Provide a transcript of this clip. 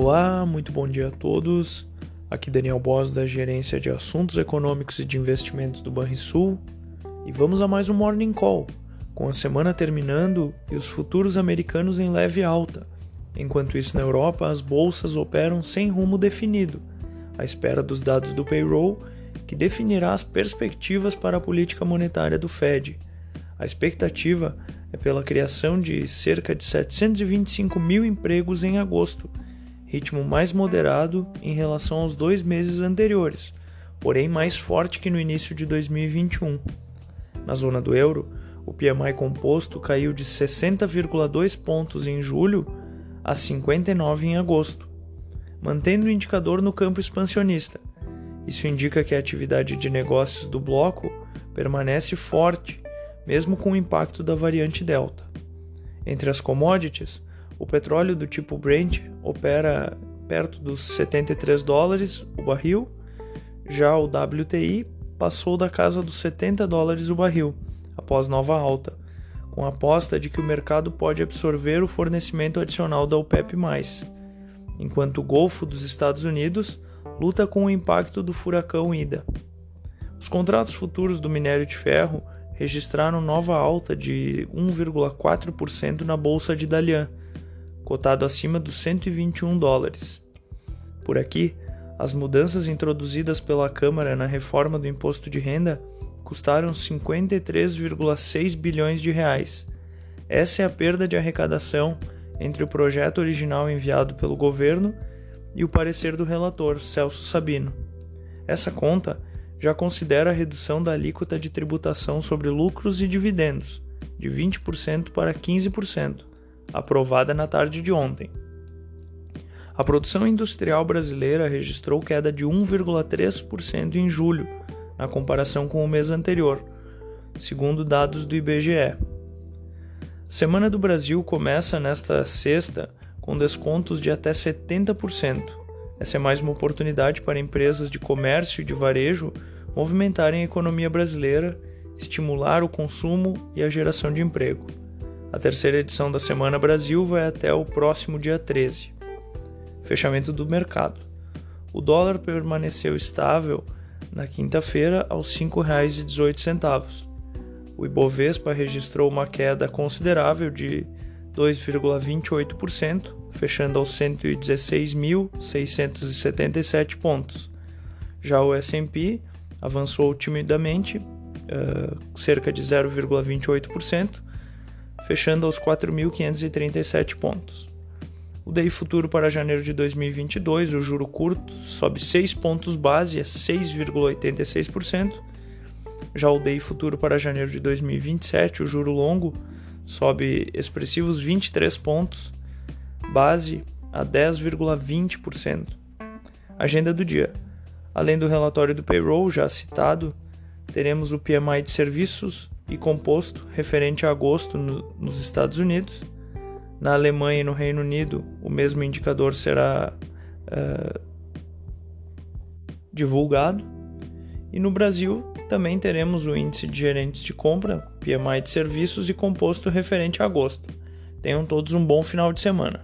Olá, muito bom dia a todos. Aqui Daniel Boss da Gerência de Assuntos Econômicos e de Investimentos do Banrisul e vamos a mais um Morning Call, com a semana terminando e os futuros americanos em leve alta. Enquanto isso, na Europa, as bolsas operam sem rumo definido, à espera dos dados do payroll, que definirá as perspectivas para a política monetária do Fed. A expectativa é pela criação de cerca de 725 mil empregos em agosto, ritmo mais moderado em relação aos dois meses anteriores, porém mais forte que no início de 2021. Na zona do euro, o PMI composto caiu de 60,2 pontos em julho a 59 em agosto, mantendo o indicador no campo expansionista. Isso indica que a atividade de negócios do bloco permanece forte mesmo com o impacto da variante Delta. Entre as commodities, o petróleo do tipo Brent opera perto dos 73 dólares o barril, já o WTI passou da casa dos 70 dólares o barril, após nova alta, com a aposta de que o mercado pode absorver o fornecimento adicional da OPEP+, enquanto o Golfo dos Estados Unidos luta com o impacto do furacão Ida. Os contratos futuros do minério de ferro registraram nova alta de 1,4% na bolsa de Dalian, cotado acima dos 121 dólares. Por aqui, as mudanças introduzidas pela Câmara na reforma do imposto de renda custaram 53,6 bilhões de reais. Essa é a perda de arrecadação entre o projeto original enviado pelo governo e o parecer do relator, Celso Sabino. Essa conta já considera a redução da alíquota de tributação sobre lucros e dividendos, de 20% para 15%, aprovada na tarde de ontem. A produção industrial brasileira registrou queda de 1,3% em julho, na comparação com o mês anterior, segundo dados do IBGE. Semana do Brasil começa nesta sexta com descontos de até 70%. Essa é mais uma oportunidade para empresas de comércio e de varejo movimentarem a economia brasileira, estimular o consumo e a geração de emprego. A terceira edição da Semana Brasil vai até o próximo dia 13. Fechamento do mercado. O dólar permaneceu estável na quinta-feira aos R$ 5,18. O Ibovespa registrou uma queda considerável de 2,28%, fechando aos 116.677 pontos. Já o S&P avançou timidamente, uh, cerca de 0,28%, fechando aos 4.537 pontos. O DI futuro para janeiro de 2022, o juro curto, sobe 6 pontos base a 6,86%. Já o DI futuro para janeiro de 2027, o juro longo, sobe expressivos 23 pontos base a 10,20%. Agenda do dia. Além do relatório do payroll já citado, teremos o PMI de serviços e composto referente a agosto no, nos Estados Unidos. Na Alemanha e no Reino Unido, o mesmo indicador será uh, divulgado. E no Brasil também teremos o índice de gerentes de compra, PMI de serviços e composto referente a agosto. Tenham todos um bom final de semana.